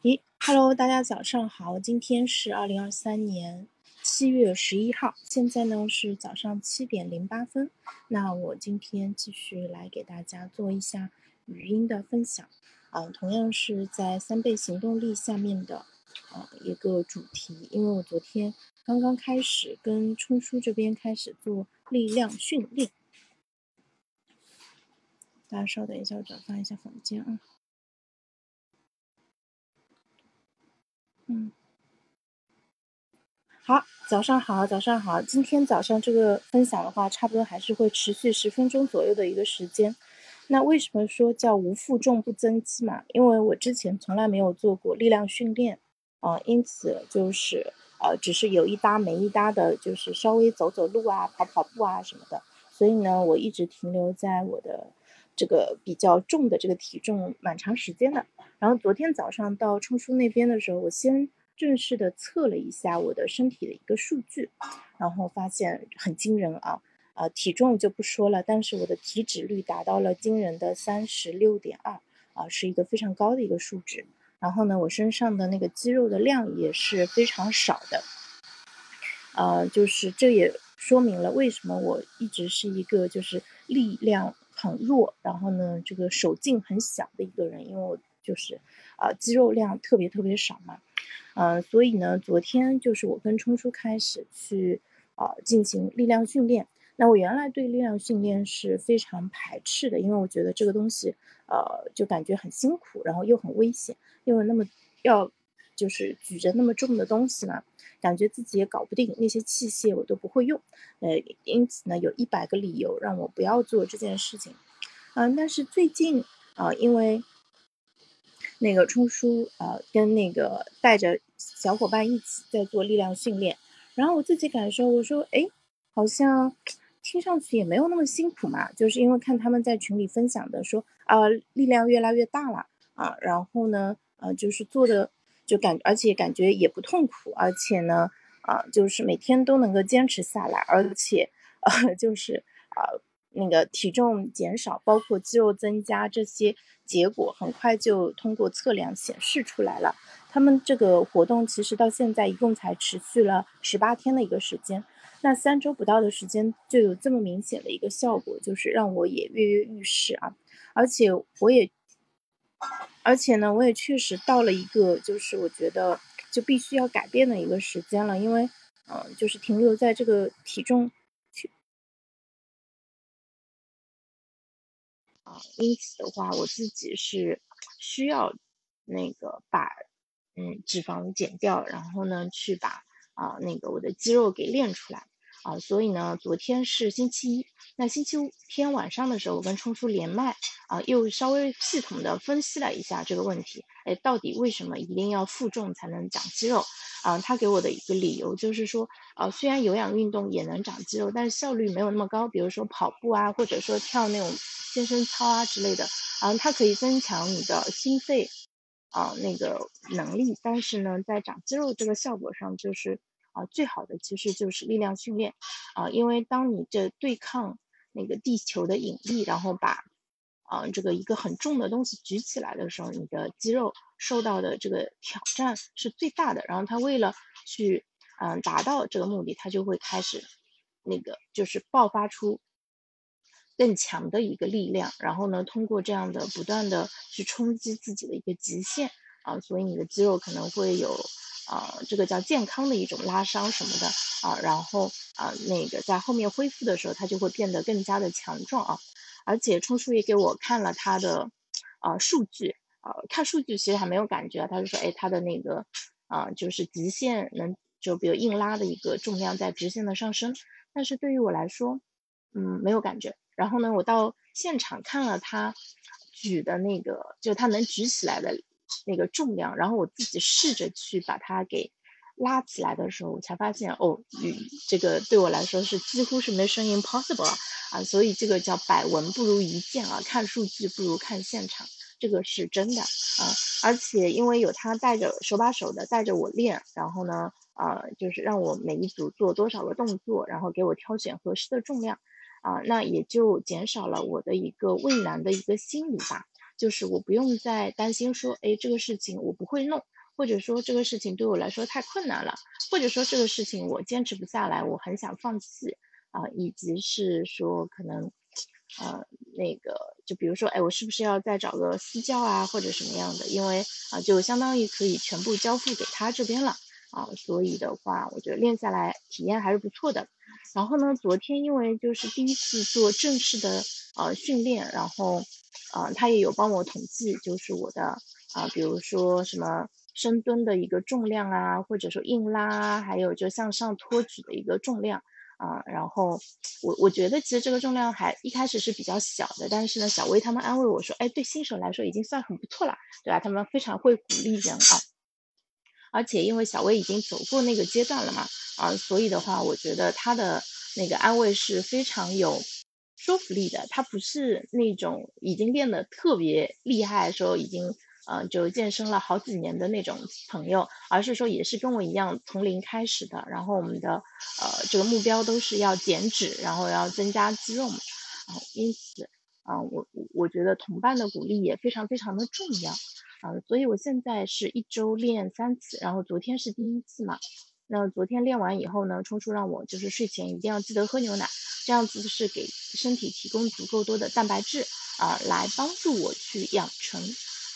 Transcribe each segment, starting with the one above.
咦，Hello，大家早上好，今天是二零二三年七月十一号，现在呢是早上七点零八分。那我今天继续来给大家做一下语音的分享，啊，同样是在三倍行动力下面的啊一个主题，因为我昨天刚刚开始跟冲叔这边开始做力量训练，大家稍等一下，我转发一下房间啊。嗯，好，早上好，早上好。今天早上这个分享的话，差不多还是会持续十分钟左右的一个时间。那为什么说叫无负重不增肌嘛？因为我之前从来没有做过力量训练啊，因此就是呃，只是有一搭没一搭的，就是稍微走走路啊，跑跑步啊什么的。所以呢，我一直停留在我的这个比较重的这个体重蛮长时间的。然后昨天早上到冲叔那边的时候，我先正式的测了一下我的身体的一个数据，然后发现很惊人啊，呃，体重就不说了，但是我的体脂率达到了惊人的三十六点二，啊，是一个非常高的一个数值。然后呢，我身上的那个肌肉的量也是非常少的，呃，就是这也说明了为什么我一直是一个就是力量很弱，然后呢，这个手劲很小的一个人，因为我。就是，啊，肌肉量特别特别少嘛，嗯，所以呢，昨天就是我跟冲叔开始去，啊，进行力量训练。那我原来对力量训练是非常排斥的，因为我觉得这个东西，呃，就感觉很辛苦，然后又很危险，因为那么要就是举着那么重的东西嘛，感觉自己也搞不定，那些器械我都不会用，呃，因此呢，有一百个理由让我不要做这件事情，嗯，但是最近啊，因为那个冲叔，呃，跟那个带着小伙伴一起在做力量训练，然后我自己感受，我说，哎，好像听上去也没有那么辛苦嘛，就是因为看他们在群里分享的，说啊，力量越来越大了啊，然后呢，呃，就是做的就感，而且感觉也不痛苦，而且呢，啊，就是每天都能够坚持下来，而且，呃，就是啊。那个体重减少，包括肌肉增加这些结果，很快就通过测量显示出来了。他们这个活动其实到现在一共才持续了十八天的一个时间，那三周不到的时间就有这么明显的一个效果，就是让我也跃跃欲试啊！而且我也，而且呢，我也确实到了一个就是我觉得就必须要改变的一个时间了，因为嗯，就是停留在这个体重。啊因此的话，我自己是需要那个把嗯脂肪减掉，然后呢去把啊那个我的肌肉给练出来啊。所以呢，昨天是星期一，那星期天晚上的时候，我跟冲叔连麦啊，又稍微系统的分析了一下这个问题。哎，到底为什么一定要负重才能长肌肉啊？他给我的一个理由就是说，啊，虽然有氧运动也能长肌肉，但是效率没有那么高。比如说跑步啊，或者说跳那种。健身操啊之类的，啊，它可以增强你的心肺啊那个能力，但是呢，在长肌肉这个效果上，就是啊最好的其实就是力量训练啊，因为当你这对抗那个地球的引力，然后把啊这个一个很重的东西举起来的时候，你的肌肉受到的这个挑战是最大的，然后它为了去嗯达到这个目的，它就会开始那个就是爆发出。更强的一个力量，然后呢，通过这样的不断的去冲击自己的一个极限啊，所以你的肌肉可能会有啊，这个叫健康的一种拉伤什么的啊，然后啊，那个在后面恢复的时候，它就会变得更加的强壮啊。而且冲叔也给我看了他的啊数据啊，看数据其实还没有感觉，他就说，哎，他的那个啊，就是极限能就比如硬拉的一个重量在直线的上升，但是对于我来说，嗯，没有感觉。然后呢，我到现场看了他举的那个，就他能举起来的那个重量，然后我自己试着去把它给拉起来的时候，我才发现哦，嗯这个对我来说是几乎是 mission impossible 啊，所以这个叫百闻不如一见啊，看数据不如看现场，这个是真的啊，而且因为有他带着手把手的带着我练，然后呢，呃，就是让我每一组做多少个动作，然后给我挑选合适的重量。啊，那也就减少了我的一个畏难的一个心理吧。就是我不用再担心说，哎，这个事情我不会弄，或者说这个事情对我来说太困难了，或者说这个事情我坚持不下来，我很想放弃啊，以及是说可能，呃，那个就比如说，哎，我是不是要再找个私教啊，或者什么样的？因为啊，就相当于可以全部交付给他这边了啊，所以的话，我觉得练下来体验还是不错的。然后呢，昨天因为就是第一次做正式的呃训练，然后，呃，他也有帮我统计，就是我的啊，比如说什么深蹲的一个重量啊，或者说硬拉，还有就向上托举的一个重量啊。然后我我觉得其实这个重量还一开始是比较小的，但是呢，小薇他们安慰我说，哎，对新手来说已经算很不错了，对吧？他们非常会鼓励人啊。而且因为小薇已经走过那个阶段了嘛。啊，所以的话，我觉得他的那个安慰是非常有说服力的。他不是那种已经练得特别厉害，说已经呃就健身了好几年的那种朋友，而是说也是跟我一样从零开始的。然后我们的呃这个目标都是要减脂，然后要增加肌肉嘛。啊，因此啊，我我觉得同伴的鼓励也非常非常的重要。啊，所以我现在是一周练三次，然后昨天是第一次嘛。那昨天练完以后呢，冲叔让我就是睡前一定要记得喝牛奶，这样子是给身体提供足够多的蛋白质啊，来帮助我去养成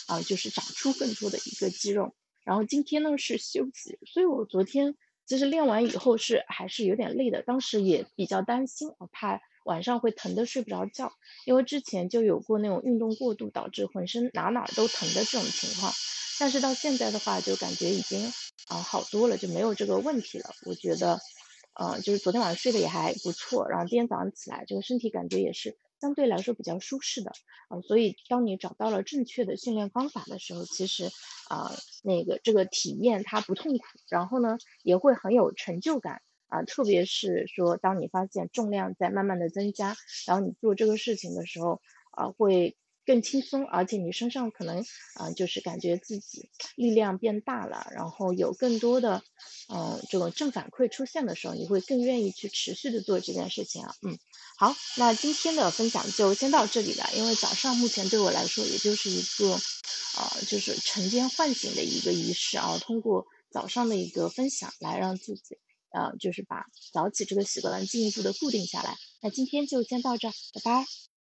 啊，就是长出更多的一个肌肉。然后今天呢是休息，所以我昨天其实练完以后是还是有点累的，当时也比较担心，我怕晚上会疼的睡不着觉，因为之前就有过那种运动过度导致浑身哪哪都疼的这种情况，但是到现在的话就感觉已经。啊，好多了就没有这个问题了。我觉得，呃，就是昨天晚上睡得也还不错，然后今天早上起来，这个身体感觉也是相对来说比较舒适的。啊，所以当你找到了正确的训练方法的时候，其实啊，那个这个体验它不痛苦，然后呢也会很有成就感啊。特别是说，当你发现重量在慢慢的增加，然后你做这个事情的时候，啊，会。更轻松，而且你身上可能啊，就是感觉自己力量变大了，然后有更多的嗯这种正反馈出现的时候，你会更愿意去持续的做这件事情啊。嗯，好，那今天的分享就先到这里了，因为早上目前对我来说也就是一个呃就是晨间唤醒的一个仪式啊，通过早上的一个分享来让自己呃就是把早起这个习惯进一步的固定下来。那今天就先到这，拜拜。